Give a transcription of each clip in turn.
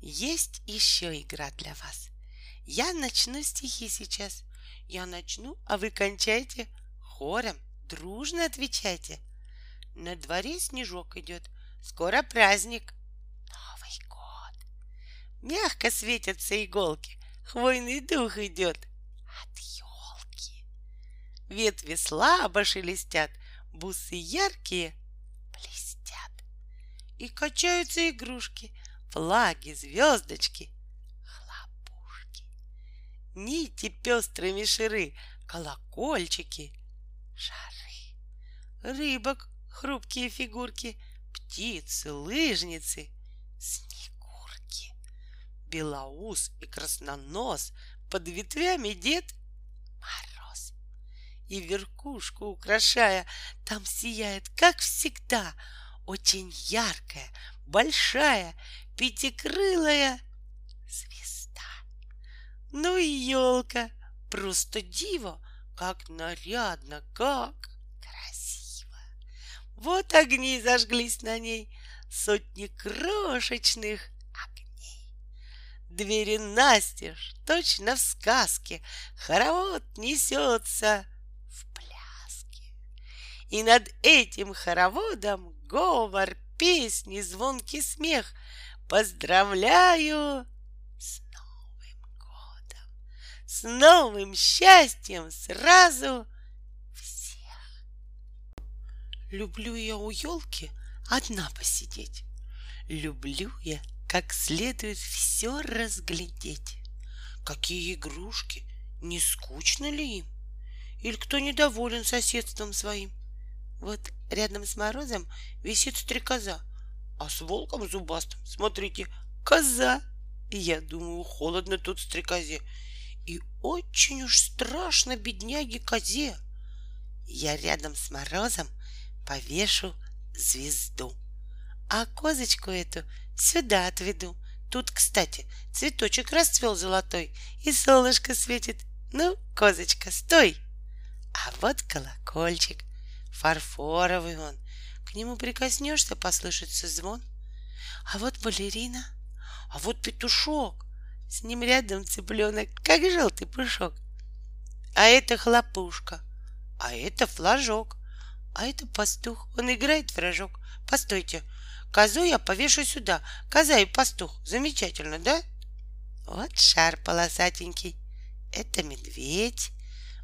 Есть еще игра для вас. Я начну стихи сейчас. Я начну, а вы кончайте. Хором, дружно отвечайте. На дворе снежок идет. Скоро праздник. Новый год. Мягко светятся иголки. Хвойный дух идет. От елки. Ветви слабо шелестят. Бусы яркие блестят. И качаются игрушки. Флаги, звездочки, хлопушки. Нити пестрые ширы, колокольчики, шары. Рыбок хрупкие фигурки, птицы, лыжницы, снегурки. Белоус и краснонос, под ветвями дед Мороз. И верхушку украшая, там сияет, как всегда, очень яркая, большая, пятикрылая звезда. Ну и елка, просто диво, как нарядно, как красиво. Вот огни зажглись на ней, сотни крошечных огней. Двери настежь, точно в сказке, хоровод несется в пляске. И над этим хороводом говор, песни, звонкий смех. Поздравляю с Новым годом, с новым счастьем сразу всех. Люблю я у елки одна посидеть. Люблю я как следует все разглядеть. Какие игрушки, не скучно ли им? Или кто недоволен соседством своим? Вот рядом с морозом висит стрекоза, а с волком зубастым, смотрите, коза. Я думаю, холодно тут стрекозе. И очень уж страшно бедняге козе. Я рядом с морозом повешу звезду. А козочку эту сюда отведу. Тут, кстати, цветочек расцвел золотой, и солнышко светит. Ну, козочка, стой! А вот колокольчик, фарфоровый он. К нему прикоснешься, послышится звон. А вот балерина, а вот петушок. С ним рядом цыпленок, как желтый пушок. А это хлопушка, а это флажок, а это пастух, он играет в рожок. Постойте, козу я повешу сюда, коза и пастух. Замечательно, да? Вот шар полосатенький, это медведь,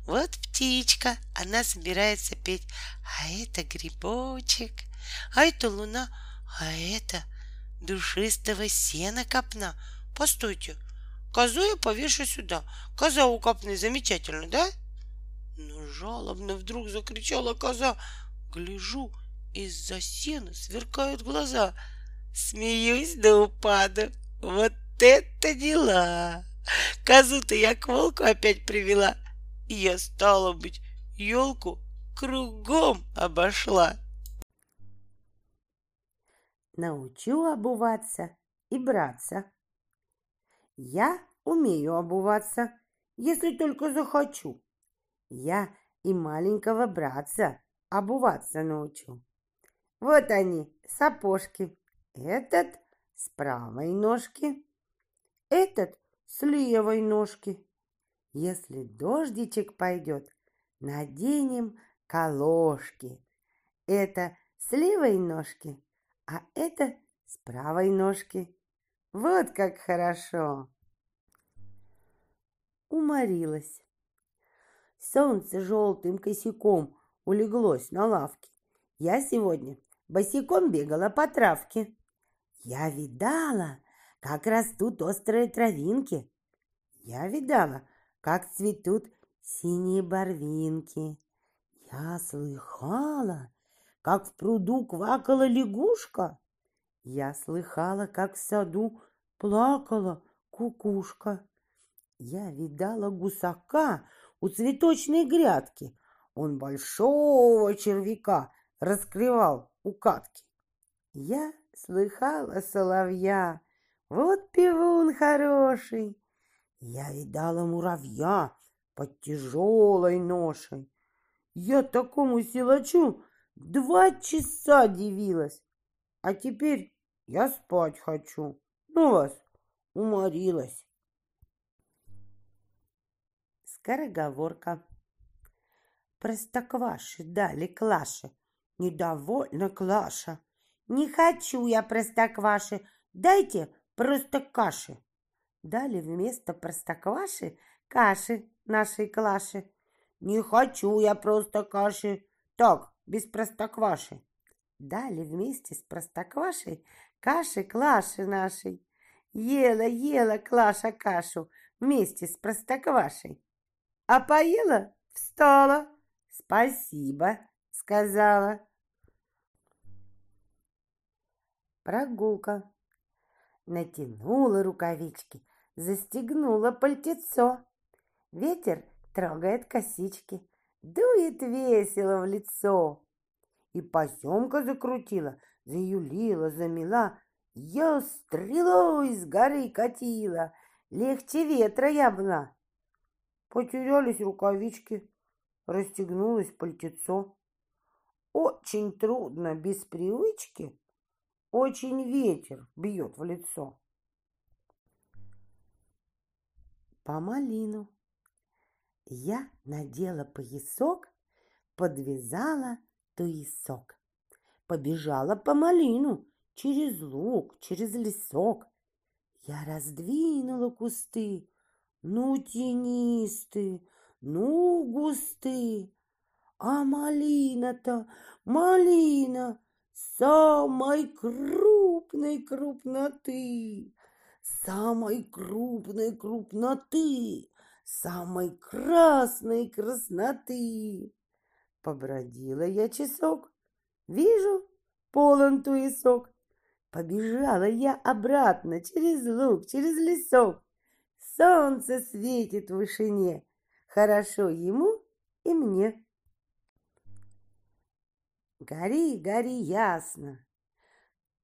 вот птичка, она собирается петь, а это грибочек, а это луна, а это душистого сена копна. Постойте, козу я повешу сюда. Коза у копны замечательно, да? Но жалобно вдруг закричала коза. Гляжу, из-за сена сверкают глаза. Смеюсь до упаду. Вот это дела! Козу-то я к волку опять привела. И я, стала быть, елку кругом обошла. Научу обуваться и браться. Я умею обуваться, если только захочу. Я и маленького братца обуваться научу. Вот они, сапожки. Этот с правой ножки, этот с левой ножки. Если дождичек пойдет, наденем колошки. Это с левой ножки, а это с правой ножки. Вот как хорошо. Уморилась. Солнце желтым косяком улеглось на лавке. Я сегодня босиком бегала по травке. Я видала, как растут острые травинки. Я видала, как цветут синие барвинки. Я слыхала, как в пруду квакала лягушка. Я слыхала, как в саду плакала кукушка. Я видала гусака у цветочной грядки. Он большого червяка раскрывал у катки. Я слыхала соловья, вот пивун хороший. Я видала муравья под тяжелой ношей. Я такому силачу два часа дивилась. А теперь я спать хочу. Ну вас, уморилась. Скороговорка. Простокваши дали клаши. Недовольна Клаша. Не хочу я простокваши, дайте просто каши. Дали вместо простокваши каши нашей Клаши. Не хочу я просто каши, так, без простокваши. Дали вместе с простоквашей каши Клаши нашей. Ела, ела Клаша кашу вместе с простоквашей. А поела, встала. Спасибо, сказала. Прогулка. Натянула рукавички, застегнула пальтецо. Ветер трогает косички, дует весело в лицо. И поземка закрутила, заюлила, замела. Я стрелой с горы катила, легче ветра я была. Потерялись рукавички, расстегнулось пальтецо. Очень трудно без привычки, очень ветер бьет в лицо. По малину. Я надела поясок, подвязала туесок. Побежала по малину, через луг, через лесок. Я раздвинула кусты, ну, тенистые, ну, густые. А малина-то, малина, самой крупной крупноты, самой крупной крупноты, самой красной красноты. Побродила я часок, вижу, полон туесок. Побежала я обратно через луг, через лесок. Солнце светит в вышине, хорошо ему и мне. Гори, гори ясно,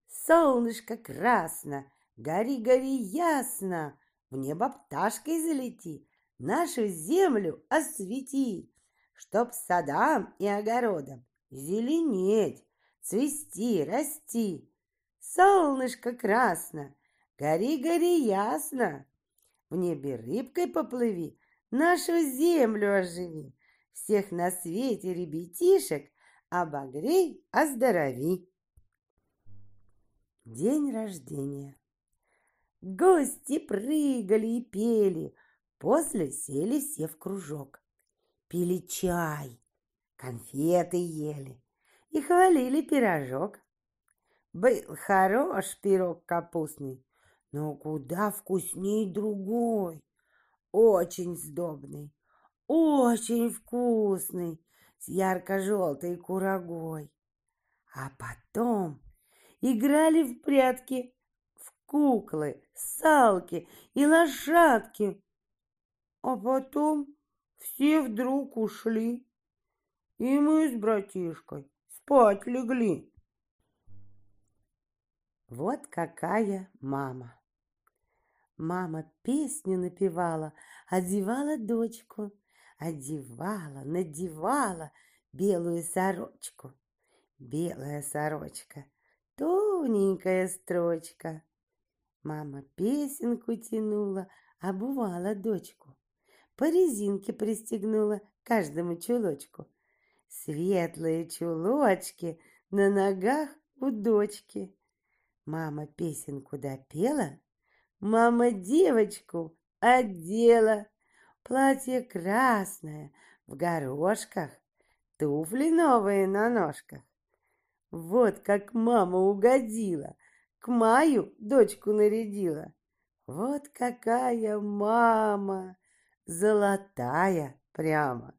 солнышко красно, гори, гори ясно, в небо пташкой залети, нашу землю освети, чтоб садам и огородам зеленеть, цвести, расти. Солнышко красно, гори, гори ясно, в небе рыбкой поплыви, нашу землю оживи, всех на свете ребятишек обогрей, оздорови. День рождения. Гости прыгали и пели, после сели все в кружок. Пили чай, конфеты ели и хвалили пирожок. Был хорош пирог капустный, но куда вкусней другой. Очень сдобный, очень вкусный, с ярко-желтой курагой. А потом играли в прятки, куклы, салки и лошадки. А потом все вдруг ушли, и мы с братишкой спать легли. Вот какая мама! Мама песню напевала, одевала дочку одевала, надевала белую сорочку. Белая сорочка, тоненькая строчка. Мама песенку тянула, обувала дочку. По резинке пристегнула каждому чулочку. Светлые чулочки на ногах у дочки. Мама песенку допела, мама девочку одела. Платье красное, в горошках, туфли новые на ножках. Вот как мама угодила, к Маю дочку нарядила. Вот какая мама, золотая прямо.